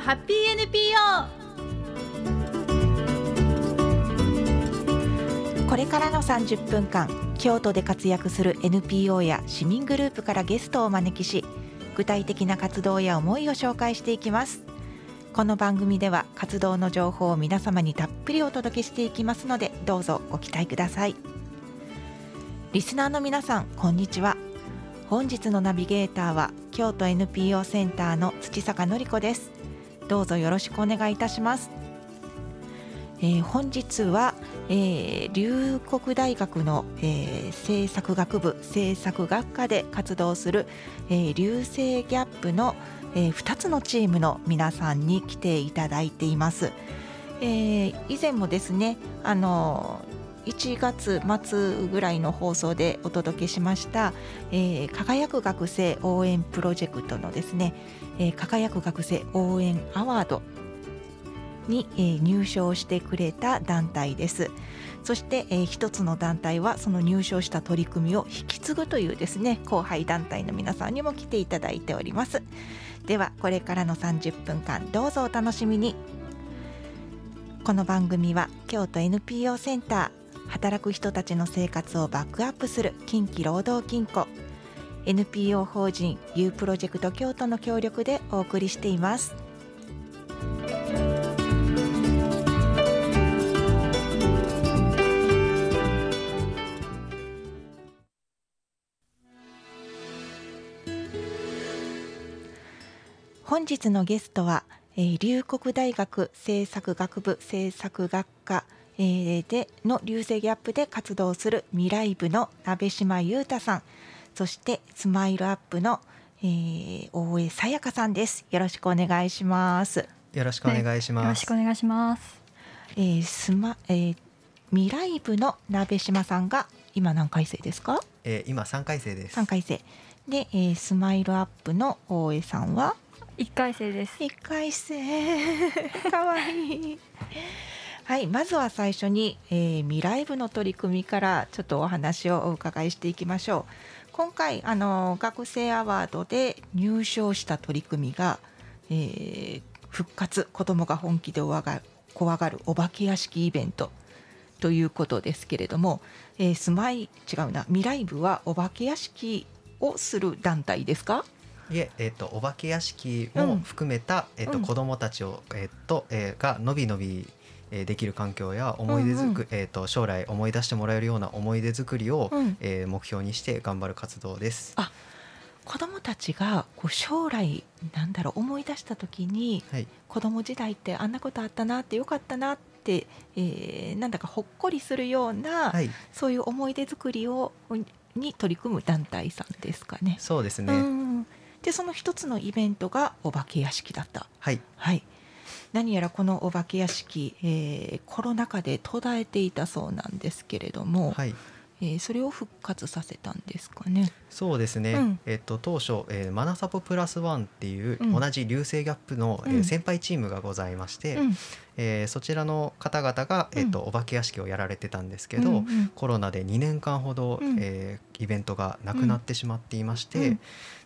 ハッピー NPO これからの30分間京都で活躍する NPO や市民グループからゲストをお招きし具体的な活動や思いを紹介していきます。この番組では活動の情報を皆様にたっぷりお届けしていきますのでどうぞご期待ください。リスナーの皆さんこんにちは。本日のナビゲーターは京都 NPO センターの土坂典子です。どうぞよろしくお願いいたしますえー、本日は、えー、龍谷大学の、えー、政策学部政策学科で活動する、えー、流星ギャップの、えー、2つのチームの皆さんに来ていただいています。えー、以前もですねあの1月末ぐらいの放送でお届けしました、えー、輝く学生応援プロジェクトのですね、えー、輝く学生応援アワードに、えー、入賞してくれた団体です。そして、えー、一つの団体はその入賞した取り組みを引き継ぐというですね後輩団体の皆さんにも来ていただいております。ではこれからの30分間どうぞお楽しみに。この番組は京都 NPO センター働く人たちの生活をバックアップする近畿労働金庫 NPO 法人 U プロジェクト京都の協力でお送りしています。本日のゲストは、えー、龍谷大学政策学部政策学科、えー、での流星ギャップで活動する未来部の鍋島裕太さんそしてスマイルアップの、えー、大江さやかさんです。よろしくお願いします。よろしくお願いします、よろしくお願いします。えー、スマ、えー、未来部の鍋島さんが今何回生ですか、えー、今三回生です。三回生。で、えー、スマイルアップの大江さんは？一回生です。一回生。かわいい。はいまずは最初に、えー、未来部の取り組みからちょっとお話をお伺いしていきましょう今回あの学生アワードで入賞した取り組みが、えー、復活子どもが本気で怖が怖がるお化け屋敷イベントということですけれども、えー、スマイ違うな未来部はお化け屋敷をする団体ですか？いえ、えーと、お化け屋敷も含めた、うん、えーと、子どもたちを、えーとえー、がのびのびえできる環境や思い出づく、うんうん、えーと、将来思い出してもらえるような思い出作りを、うん、えー、目標にして頑張る活動です。あ子どもたちがこう将来なんだろう思い出した時に、はい、子ども時代ってあんなことあったなってよかったなって、えー、なんだかほっこりするような、はい、そういう思い出作りをに取り組む団体さんですかね。そうですね、うん。でその一つのイベントがお化け屋敷だった。はい、はい、何やらこのお化け屋敷、えー、コロナ禍で途絶えていたそうなんですけれども、はい。えー、それを復活させたんですかね。そうですね。うん、えっと当初、えー、マナサポプラスワンっていう、同じ流星ギャップの、えー、先輩チームがございまして、うん、えー、そちらの方々がえっ、とお化け屋敷をやられてたんですけど、うんうん、コロナで2年間ほど、うん、えー、イベントがなくなってしまっていまして、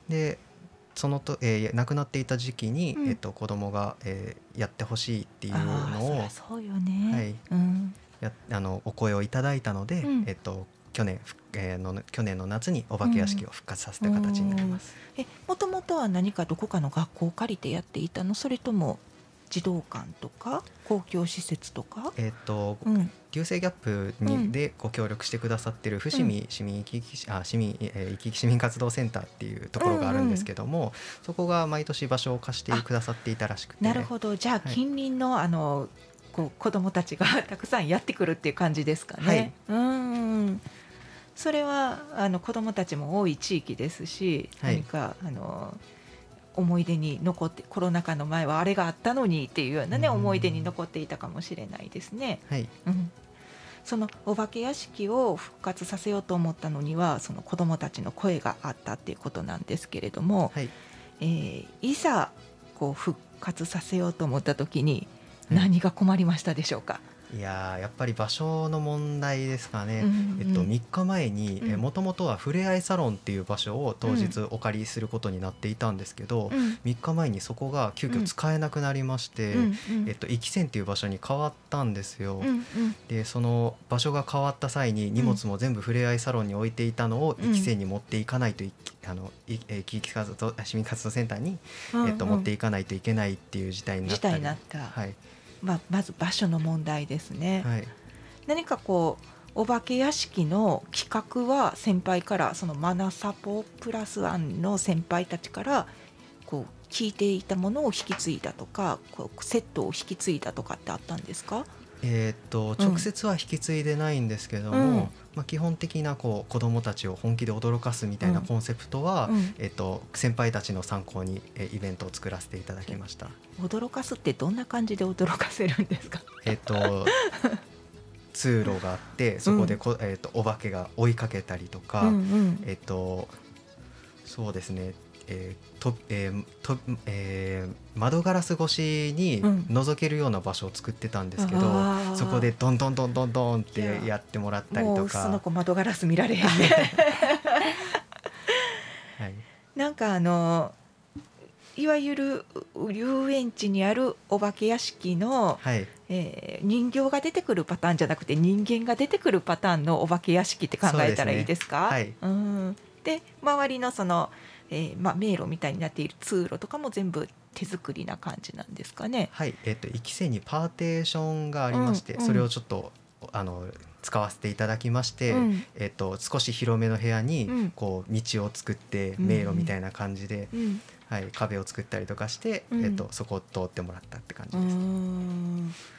でそのと、えー、亡くなっていた時期に、うん、えっと、子供が、えー、やってほしいっていうのをそうよね、はい。うん、やあのお声をいただいたので、うん、えっと、去年、えー、の去年の夏にお化け屋敷を復活させた形になります。うん、えもともとは何かどこかの学校を借りてやっていたの？それとも児童館とか公共施設とか、えっ、と、うん、流星ギャップにでご協力してくださってる伏見市民生き生きあ市民、えー、生き生き市民活動センターっていうところがあるんですけども、うんうん、そこが毎年場所を貸してくださっていたらしくて。なるほど。じゃあ近隣の、はい、あのこう子どもたちが たくさんやってくるっていう感じですかね。はい、うん。それはあの子どもたちも多い地域ですし、何かあの思い出に残ってコロナ禍の前はあれがあったのにっていうようなね、思い出に残っていたかもしれないですね。はい、うん。そのお化け屋敷を復活させようと思ったのにはその子どもたちの声があったっていうことなんですけれども、はい。えー、いざこう復活させようと思った時に何が困りましたでしょうか、いいややっぱり場所の問題ですかね、うんうん、えっと、3日前にもともとはふれあいサロンっていう場所を当日お借りすることになっていたんですけど、うん、3日前にそこが急遽使えなくなりまして、うんうん、えっと、壱岐線っていう場所に変わったんですよ。うんうん、でその場所が変わった際に荷物も全部ふれあいサロンに置いていたのを壱岐線に持っていかないといあのいえ地域活動市民活動センターに、えっと、持っていかないといけないっていう事態になったり。はいまあ、まず場所の問題ですね。はい、何かこうお化け屋敷の企画は先輩からそのマナサポプラスワンの先輩たちからこう聞いていたものを引き継いだとかこうセットを引き継いだとかってあったんですか？えー、っと直接は引き継いでないんですけども、うん、まあ、基本的なこう子どもたちを本気で驚かすみたいなコンセプトは、うん、えー、っと先輩たちの参考に、えイベントを作らせていただきました。驚かすってどんな感じで驚かせるんですか？えっと 通路があってそこでこ、うん、えー、とお化けが追いかけたりとか、うんうん、えっ、とそうですねえーとえーとえー、窓ガラス越しに覗けるような場所を作ってたんですけど、うん、そこでどんどんどんどんどんってや。ってもらったりとか。その子窓ガラス見られへんね、はい、なんかあのいわゆる遊園地にあるお化け屋敷の、はい、えー、人形が出てくるパターンじゃなくて人間が出てくるパターンのお化け屋敷って考えたらいいですか、ね。はい、うん。で周りのそのえーまあ、迷路みたいになっている通路とかも全部手作りな感じなんですかね。はい、えっ、ー、と一期生にパーテーションがありまして、うん。うん、それをちょっとあの使わせていただきまして、うん、えっ、ー、と少し広めの部屋にこう道を作って迷路みたいな感じで、うん、はい、壁を作ったりとかして、えっ、ー、とそこを通ってもらったって感じです。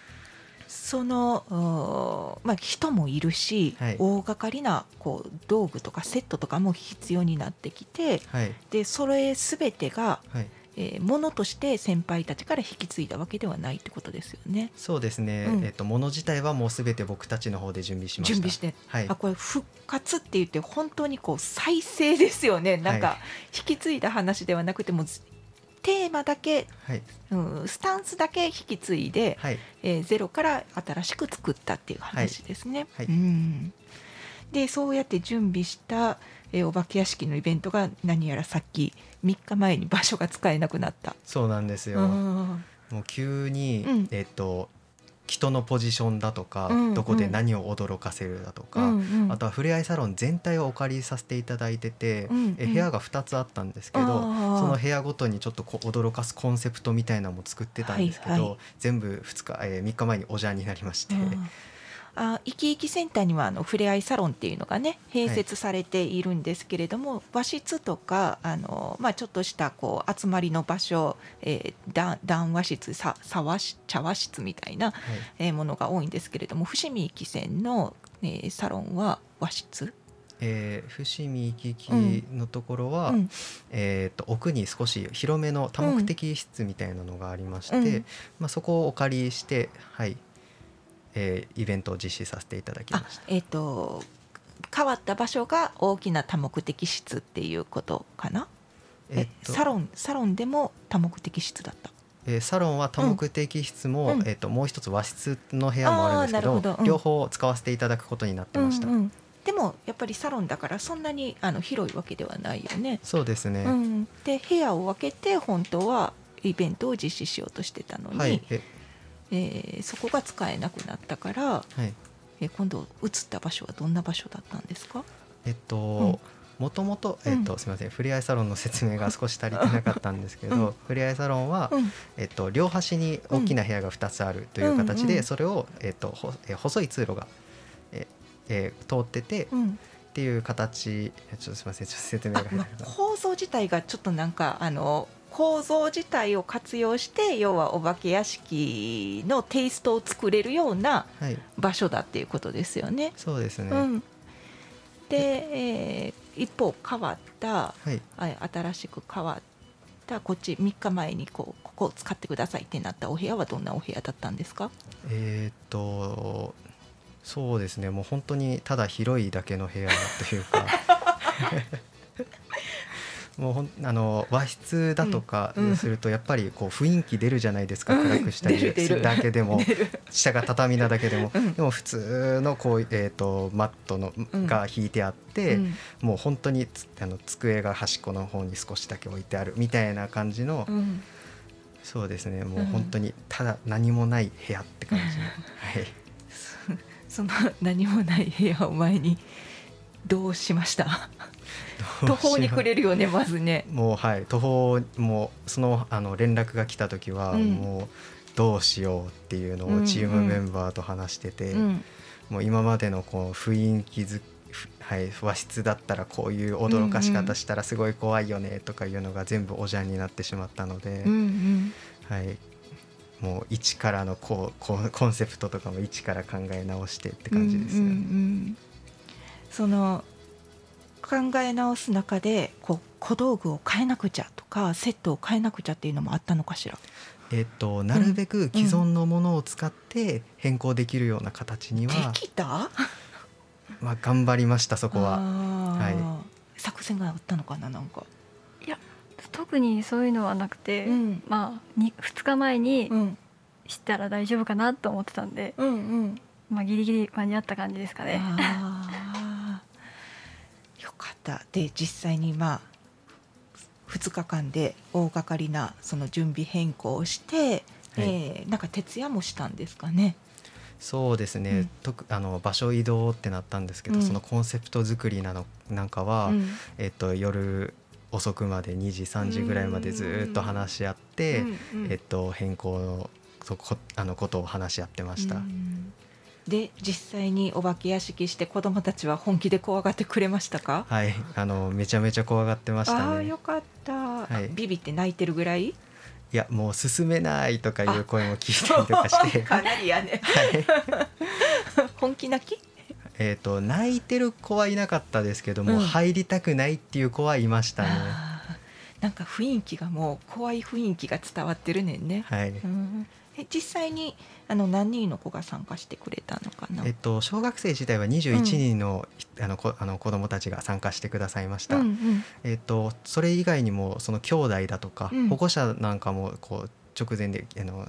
その、まあ、人もいるし、はい、大掛かりなこう道具とかセットとかも必要になってきて、はい、でそれ全てが、はい、えー、ものとして先輩たちから引き継いだわけではないってことですよね。そうですね。うん、えっ、ー、ともの自体はもうすべて僕たちの方で準備しました。準備して、はい、あこれ復活って言って本当にこう再生ですよね。なんか引き継いだ話ではなくてもテーマだけ、はい、うん、スタンスだけ引き継いで、はい、えー、ゼロから新しく作ったっていう話ですね。はい、うん、でそうやって準備した、えー、お化け屋敷のイベントが何やらさっき3日前に場所が使えなくなった。そうなんですよ。もう急に、うん、えっ、と人のポジションだとか、うんうん、どこで何を驚かせるだとか、うんうん、あとはふれあいサロン全体をお借りさせていただいてて、うんうん、え部屋が2つあったんですけどその部屋ごとにちょっとこ驚かすコンセプトみたいなのも作ってたんですけど、はいはい、全部2日、えー、3日前にお邪になりまして。あいきいきセンターにはあのふれあいサロンっていうのがね併設されているんですけれども、はい、和室とかあの、まあ、ちょっとしたこう集まりの場所、えー、談話室ささわし茶話室みたいな、はい、えー、ものが多いんですけれども伏見き線の、えー、サロンは和室？えー、伏見行き来のところは、うん、えーと、奥に少し広めの多目的室みたいなのがありまして、うん、まあ、そこをお借りして、はい、えー、イベントを実施させていただきました。えーと、変わった場所が大きな多目的室っていうことかな、えー、サロンサロンでも多目的室だった？えー、サロンは多目的室も、うん、えーと、もう一つ和室の部屋もあるんですけど、うん、両方使わせていただくことになってました。うんうん、でもやっぱりサロンだからそんなにあの広いわけではないよね。そうですね、うん、で部屋を分けて本当はイベントを実施しようとしてたのに、はい、えー、そこが使えなくなったから、はい、えー、今度移った場所はどんな場所だったんですか？えっと、もともと、えっと、すみません、ふれあいサロンの説明が少し足りてなかったんですけど、ふれあいサロンは、うん、えっと、両端に大きな部屋が2つあるという形で、それを、えっと、ほえ細い通路が、ええー、通ってて、うん、っていう形、ちょっとすみません、ちょっと説明が入ら構造自体がちょっとなんか、あの、構造自体を活用して要はお化け屋敷のテイストを作れるような場所だっていうことですよね。はい、そうですね、うん、で、えー、一方変わった、はい、新しく変わったこっち3日前にこうここを使ってくださいってなったお部屋はどんなお部屋だったんですか？えっとそうですね。もう本当にただ広いだけの部屋というか もうほんあの和室だとかするとやっぱりこう雰囲気出るじゃないですか、暗くしたりするだけでも。下が畳なだけでも、でも普通のこう、えー、とマットのが引いてあって、もう本当にあの机が端っこの方に少しだけ置いてあるみたいな感じの、そうですね。もう本当にただ何もない部屋って感じの、はい、その何もない部屋を前にどうしました？途方に暮れるよねまずね。もうはい。途方もうそのあの連絡が来た時は、もうどうしようっていうのをチームメンバーと話してて、うんうん、もう今までのこう雰囲気づはい、和室だったらこういう驚かし方したらすごい怖いよねとかいうのが全部おじゃんになってしまったので、うんうん、はい、もう一からのこうこうコンセプトとかも一から考え直してって感じですよね。うんうんうん、その考え直す中でこう小道具を変えなくちゃとかセットを変えなくちゃっていうのもあったのかしら？えっと、なるべく既存のものを使って変更できるような形には、できた？まあ頑張りましたそこは、はい、作戦があったのかななんか。いや特にそういうのはなくて、うん、まあ2日前に知ったら大丈夫かなと思ってたんで、うんうん、まあギリギリ間に合った感じですかね。た。で実際にまあ2日間で大掛かりなその準備変更をして、はい、えー、なんか徹夜もしたんですかね。そうですね、うん、とあの場所移動ってなったんですけど、うん、そのコンセプト作りなのなんかは、うん、えっと、夜遅くまで2時3時ぐらいまでずっと話し合って、えっと、変更のそこあのことを話し合ってました。で実際にお化け屋敷して子供たちは本気で怖がってくれましたか？はいあのめちゃめちゃ怖がってましたね。あよかった、はい、ビビって泣いてるぐらい？いやもう進めないとかいう声も聞いたりとかして。かなりやね、はい、本気泣き？えーと、泣いてる子はいなかったですけども、うん、入りたくないっていう子はいましたね。なんか雰囲気がもう怖い雰囲気が伝わってるねんね。はい、うんえ実際にあの何人の子が参加してくれたのかな、えっと、小学生自体は21人の,、うん、あのこあの子どもたちが参加してくださいました、うんうん、えっと、それ以外にもその兄弟だとか、うん、保護者なんかもこう直前であの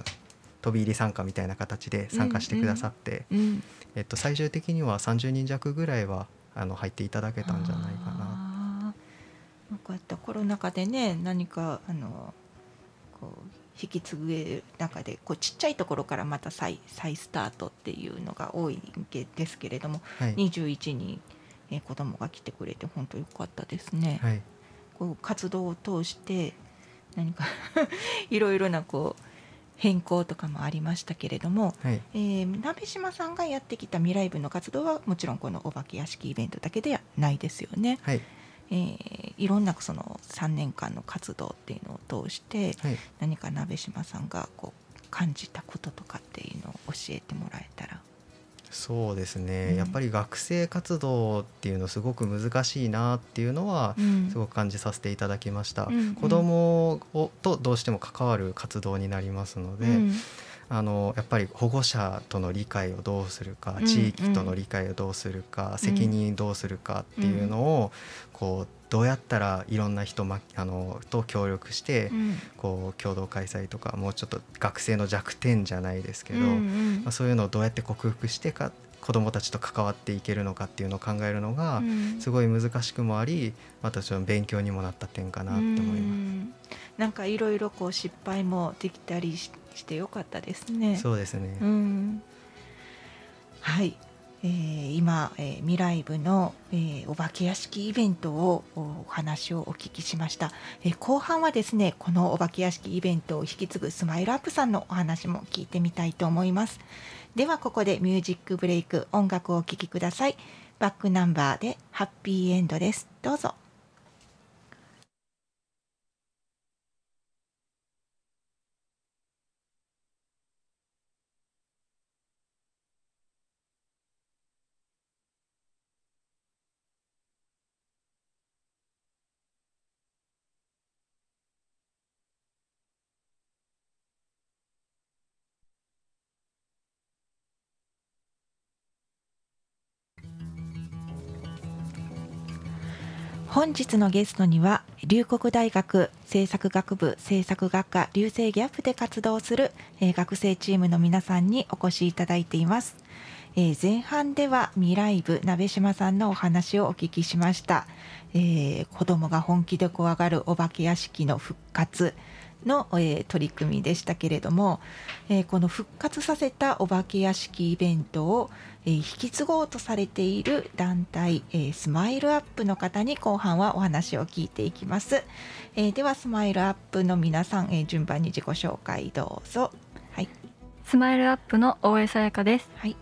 飛び入り参加みたいな形で参加してくださって、うんうん、えっと、最終的には30人弱ぐらいはあの入っていただけたんじゃないかな。こうやったコロナ禍でね何かあの引き継ぐ中でこうちっちゃいところからまた再再スタートっていうのが多いですけれども、はい、21人、えー、子供が来てくれて本当良かったですね。はい、こう活動を通して何か いろいろなこう変更とかもありましたけれども、はい、えー、鍋島さんがやってきた未来部の活動はもちろんこのお化け屋敷イベントだけではないですよね。はいえー、いろんなその3年間の活動っていうのを通して、はい、何か鍋島さんがこう感じたこととかっていうのを教えてもらえたら。そうですね、うん、やっぱり学生活動っていうのすごく難しいなっていうのはすごく感じさせていただきました、うん、子供をとどうしても関わる活動になりますので、うん、あのやっぱり保護者との理解をどうするか、地域との理解をどうするか、責任どうするかっていうのをこうどうやったらいろんな人まあのと協力して、こう共同開催とかもうちょっと学生の弱点じゃないですけど、まあ、そういうのをどうやって克服してか子どもたちと関わっていけるのかっていうのを考えるのがすごい難しくもあり私は勉強にもなった点かなと思います。なんかいろいろこう失敗もできたりしてよかったですね。そうですね。うん、はい、えー、今、えー、未来部の、えー、お化け屋敷イベントをお話をお聞きしました、えー、後半はですねこのお化け屋敷イベントを引き継ぐスマイルアップさんのお話も聞いてみたいと思いますではここでミュージックブレイク音楽をお聴きください。バックナンバーでハッピーエンドです。どうぞ。本日のゲストには龍谷大学政策学部政策学科流星ギャップで活動する、えー、学生チームの皆さんにお越しいただいています、えー、前半では未来部鍋島さんのお話をお聞きしました、えー、子供が本気で怖がるお化け屋敷の復活。の、えー、取り組みでしたけれども、えー、この復活させたお化け屋敷イベントを、えー、引き継ごうとされている団体、えー、スマイルアップの方に後半はお話を聞いていきます、えー、ではスマイルアップの皆さん、えー、順番に自己紹介どうぞ。はい。スマイルアップの大江さやかです。はい。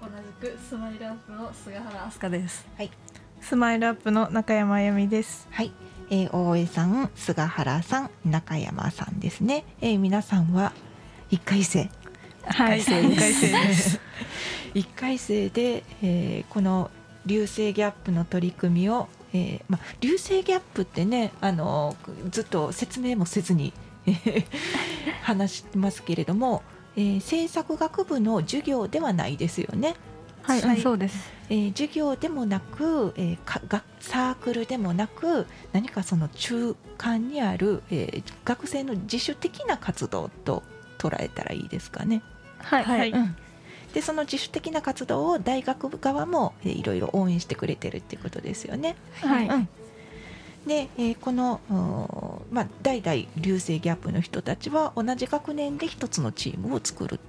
同じくスマイルアップの菅原飛鳥です。はい。スマイルアップの中山あゆみです。はいえー、大江さん、菅原さん、中山さんですね。えー、皆さんは一回生。はい、一回生です。一回生で、えー、この流星ギャップの取り組みを、えー、まあ流星ギャップってね、あのずっと説明もせずに話してますけれども、えー、制作学部の授業ではないですよね。はい、はい、そうです。えー、授業でもなく、えー、かがサークルでもなく何かその中間にある、えー、学生の自主的な活動と捉えたらいいですかね。はい、はい、うん、でその自主的な活動を大学側も、えー、いろいろ応援してくれてるっていうことですよね。はい、うん。で、えー、この、まあ、代々流星ギャップの人たちは同じ学年で一つのチームを作る。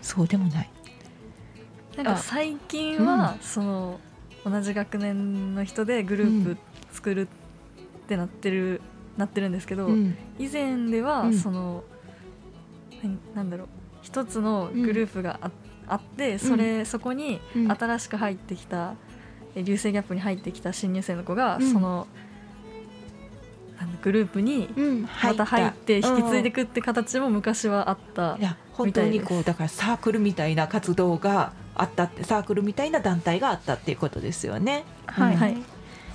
そうでもないなんか最近は、その同じ学年の人でグループ作るってなってる、なってるんですけど、以前ではその、なんだろう一つのグループがあ,、あってそれ、そこに新しく入ってきた流星ギャップに入ってきた新入生の子が、そのグループにまた入って引き継いでいくって形も昔はあったいや本当にこうだからサークルみたいな活動があったってサークルみたいな団体があったっていうことですよね。はい、はい、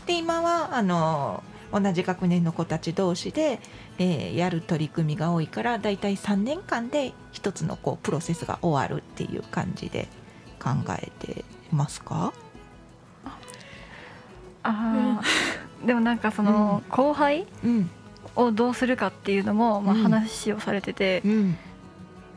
で今はあの同じ学年の子たち同士で、えー、やる取り組みが多いからだいたい3年間で一つのこうプロセスが終わるっていう感じで考えてますか？あ でもなんかその後輩をどうするかっていうのもまあ話をされてて、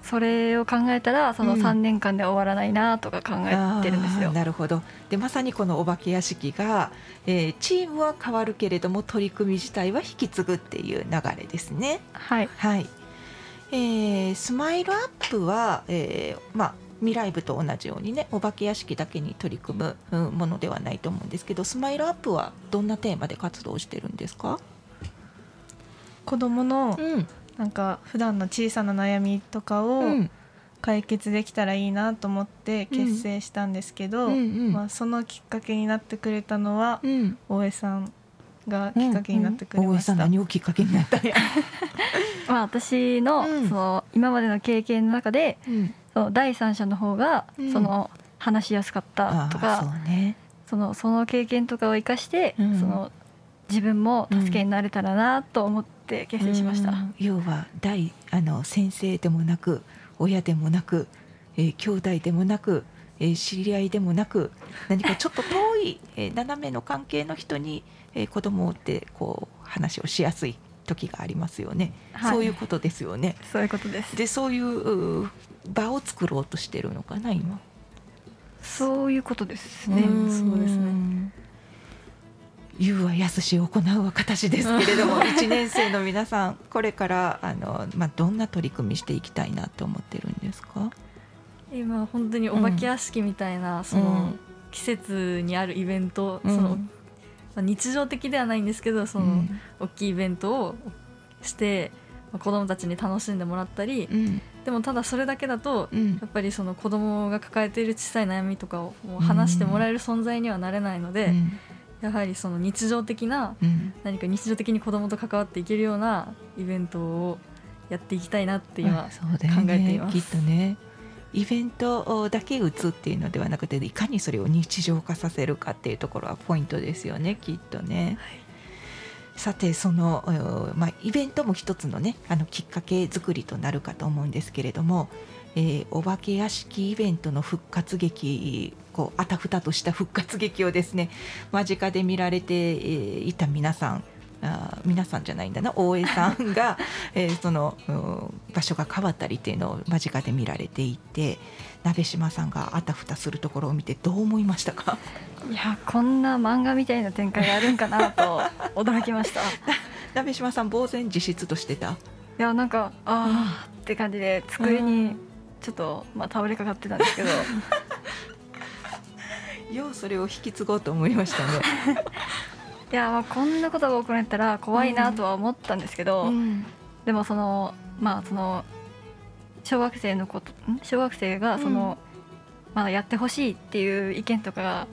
それを考えたらその3年間で終わらないなとか考えてるんですよ。なるほど。でまさにこのお化け屋敷が、えー、チームは変わるけれども取り組み自体は引き継ぐっていう流れですね。はい、はい。えー、スマイルアップは、えーまあ、未来部と同じようにねお化け屋敷だけに取り組むものではないと思うんですけどスマイルアップはどんなテーマで活動してるんですか？子どもの、うん、なんか普段の小さな悩みとかを解決できたらいいなと思って結成したんですけど、うんうん。うん、まあ、そのきっかけになってくれたのは、大江さんがきっかけになってくれました。うん。うん、何をきっかけになった まあ私の,、その今までの経験の中で、その第三者の方がその話しやすかったとか、そうね、そのその経験とかを生かして、その自分も助けになれたらなと思って結成しました。要は大あの先生でもなく親でもなく、えー、兄弟でもなく、えー、知り合いでもなく何かちょっと遠い、えー、斜めの関係の人に、えー、子供ってこう話をしやすい時がありますよね、はい、そういうことですよね。そういうことです。でそういう場を作ろうとしてるのかな今。そういうことですね。そうですね。言うはやすし行うは形ですけれども1年生の皆さんこれからあの、まあ、どんな取り組みしていきたいなと思ってるんですか？今本当にお化け屋敷みたいな、うん、その季節にあるイベント、うん、そのまあ、日常的ではないんですけどその、大きいイベントをして子どもたちに楽しんでもらったり、うん、でもただそれだけだと、うん、やっぱりその子どもが抱えている小さい悩みとかを話してもらえる存在にはなれないので、うん、やはりその日常的な、何か日常的に子どもと関わっていけるようなイベントをやっていきたいなって今考えています。きっとねイベントだけ打つっていうのではなくていかにそれを日常化させるかっていうところはポイントですよねきっとね。はいさてその、まあ、イベントも一つのねあのきっかけ作りとなるかと思うんですけれども、えー、お化け屋敷イベントの復活劇こうあたふたとした復活劇をですね間近で見られていた皆さんあ皆さんじゃないんだな大江さんが、えー、その場所が変わったりっていうのを間近で見られていて鍋島さんがあたふたするところを見てどう思いましたか？いやこんな漫画みたいな展開があるんかなと 驚きました。鍋島さん呆然自失としてた？いやなんかああって感じで机にちょっと、まあ、倒れかかってたんですけど ようそれを引き継ごうと思いましたね。いやまあこんなことが起こったら怖いなとは思ったんですけど、うん、でもそのまあその小学生のこと小学生がその、うん、まあやってほしいっていう意見とかが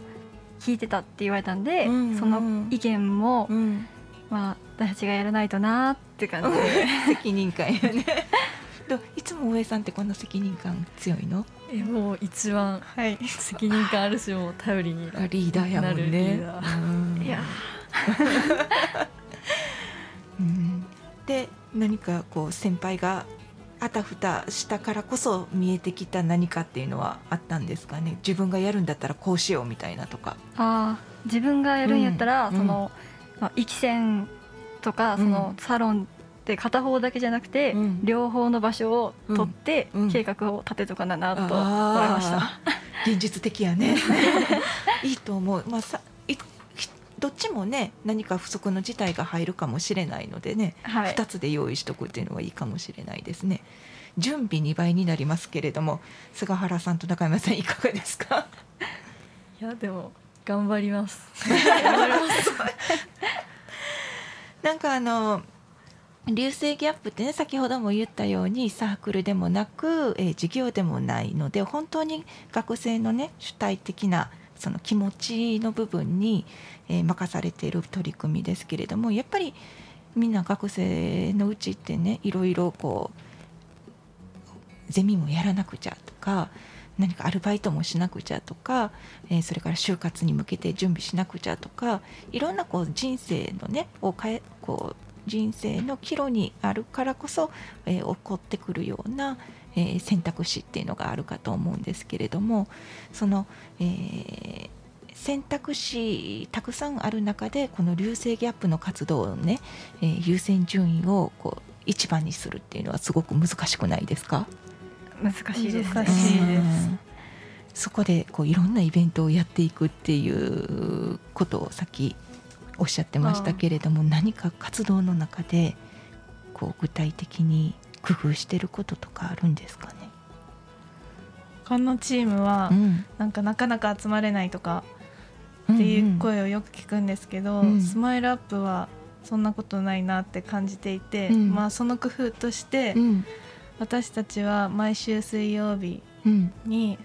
聞いてたって言われたんで、うんうん、その意見も、うん、まあ私たちがやらないとなって感じで。責任感やね。いつも大江さんってこんな責任感強いの？えもう一番、はい、責任感あるしも頼りになるリーダーやもんね。いや うん、で何かこう先輩があたふたしたからこそ見えてきた何かっていうのはあったんですかね？自分がやるんだったらこうしようみたいなとか。あ自分がやるんやったら、うん、その、まあ、域線とかそのサロンで片方だけじゃなくて、うん、両方の場所を取って計画を立てとかななと思いました。現実的やね。いいと思う、まあ、さどっちもね何か不足の事態が入るかもしれないのでね、はい、2つで用意しとくっていうのはいいかもしれないですね。準備2倍になりますけれども菅原さんと中山さんいかがですか？いやでも頑張ります。頑張ります。なんかあの流星ギャップってね先ほども言ったようにサークルでもなく、えー、授業でもないので本当に学生のね主体的なその気持ちの部分に、えー、任されている取り組みですけれどもやっぱりみんな学生のうちってねいろいろこうゼミもやらなくちゃとか何かアルバイトもしなくちゃとか、えー、それから就活に向けて準備しなくちゃとかいろんなこう人生のねを変えこう人生の岐路にあるからこそ、えー、起こってくるような、えー、選択肢っていうのがあるかと思うんですけれどもその、えー、選択肢たくさんある中でこの流星ギャップの活動をね、えー、優先順位をこう一番にするっていうのはすごく難しくないですか？難しいです、難しいです。そこでこういろんなイベントをやっていくっていうことをさっきおっしゃってましたけれども何か活動の中でこう具体的に工夫してることとかあるんですかね？他のチームは、なんかなかなか集まれないとかっていう声をよく聞くんですけど、うん。うん、スマイルアップはそんなことないなって感じていて、うん、まあその工夫として、うん、私たちは毎週水曜日に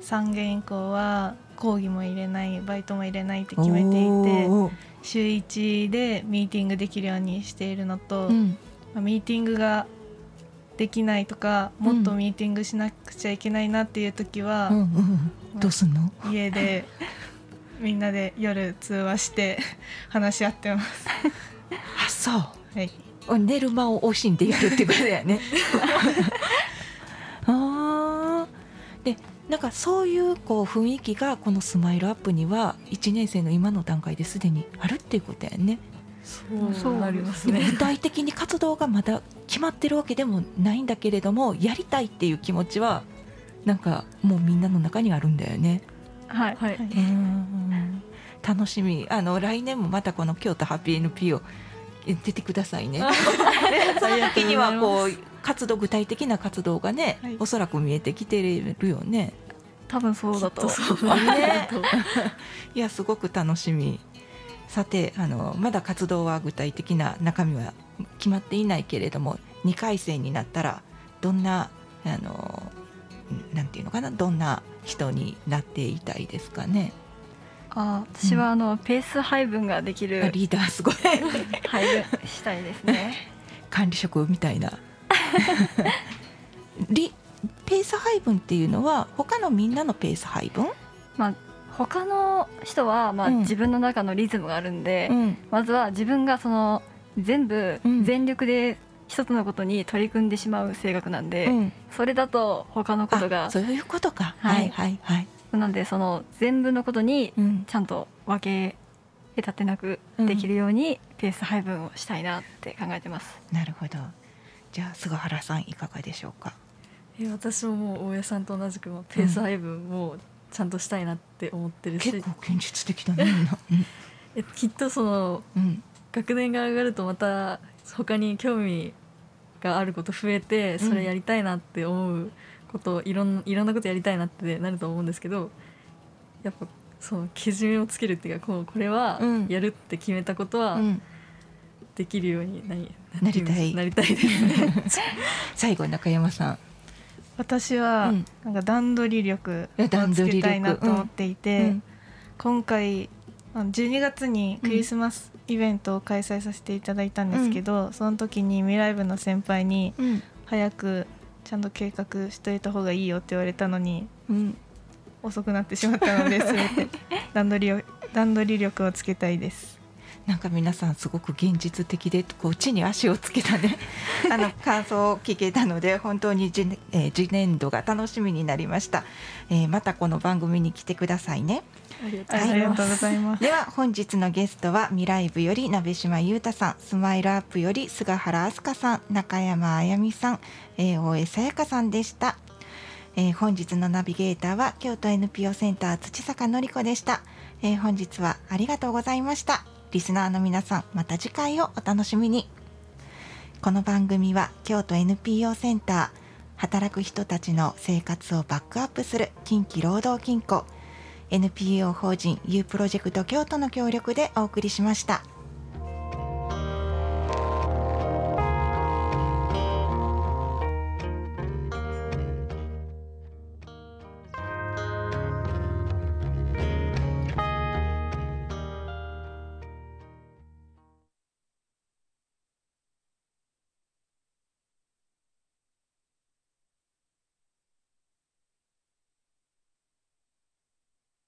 3限以降は講義も入れないバイトも入れないって決めていて週1でミーティングできるようにしているのと、まあ、ミーティングができないとかもっとミーティングしなくちゃいけないなっていう時は、うんうんうん。どうすんの？家でみんなで夜通話して話し合ってます。あそう。はい。寝る間を惜しんでやるってことだよね。あでなんかそういうこう雰囲気がこのスマイルアップには1年生の今の段階ですでにあるっていうことやね。そうなりますね具体的に活動がまだ決まってるわけでもないんだけれどもやりたいっていう気持ちはなんかもうみんなの中にあるんだよね。はい、はい、楽しみあの来年もまたこの京都ハッピー NPO 出てくださいね。その時にはこう活動具体的な活動がね、はい、おそらく見えてきてるよね。多分そうだと。ね、いやすごく楽しみ。さてあのまだ活動は具体的な中身は決まっていないけれども2回戦になったらどんなあのなんていうのかな？どんな人になっていたいですかね？あ私はあの、うん、ペース配分ができるリーダーすごい。配分したいですね。管理職みたいな。リペース配分っていうのは他のみんなのペース配分？まあ他の人はまあ自分の中のリズムがあるんで、うん、まずは自分がその全部全力で一つのことに取り組んでしまう性格なんで、うん、それだと他のことがそういうことか、はい、はいはいなのでその全部のことにちゃんと分け隔てなくできるようにペース配分をしたいなって考えてます。うん、なるほど。じゃあ菅原さんいかがでしょうか？え私ももう大家さんと同じくペース配分をちゃんとしたいなって思ってるし、結構現実的だね えきっとその、うん、学年が上がるとまた他に興味があること増えてそれやりたいなって思うこといろんいろんなことやりたいなってなると思うんですけどやっぱそのけじめをつけるっていうかこうこれはやるって決めたことはできるようになりなりたい。なりたいですね。最後中山さん私はなんか段取り力をつけたいなと思っていて、今回12月にクリスマスイベントを開催させていただいたんですけど、その時に未来部の先輩に早くちゃんと計画しといた方がいいよって言われたのに、遅くなってしまったので全て 段取りを段取り力をつけたいです。なんか皆さんすごく現実的でこう地に足をつけたね。あの感想を聞けたので本当に次,、えー、次年度が楽しみになりました、えー、またこの番組に来てくださいね。ありがとうございます、では本日のゲストは未来部より鍋島裕太さん。スマイルアップより菅原飛鳥さん。中山あやみさん、えー、大江さやかさんでした。えー、本日のナビゲーターは京都 NPO センター土坂のり子でした、えー、本日はありがとうございましたリスナーの皆さんまた次回をお楽しみにこの番組は京都 NPO センター働く人たちの生活をバックアップする近畿労働金庫 NPO 法人 U プロジェクト京都の協力でお送りしました。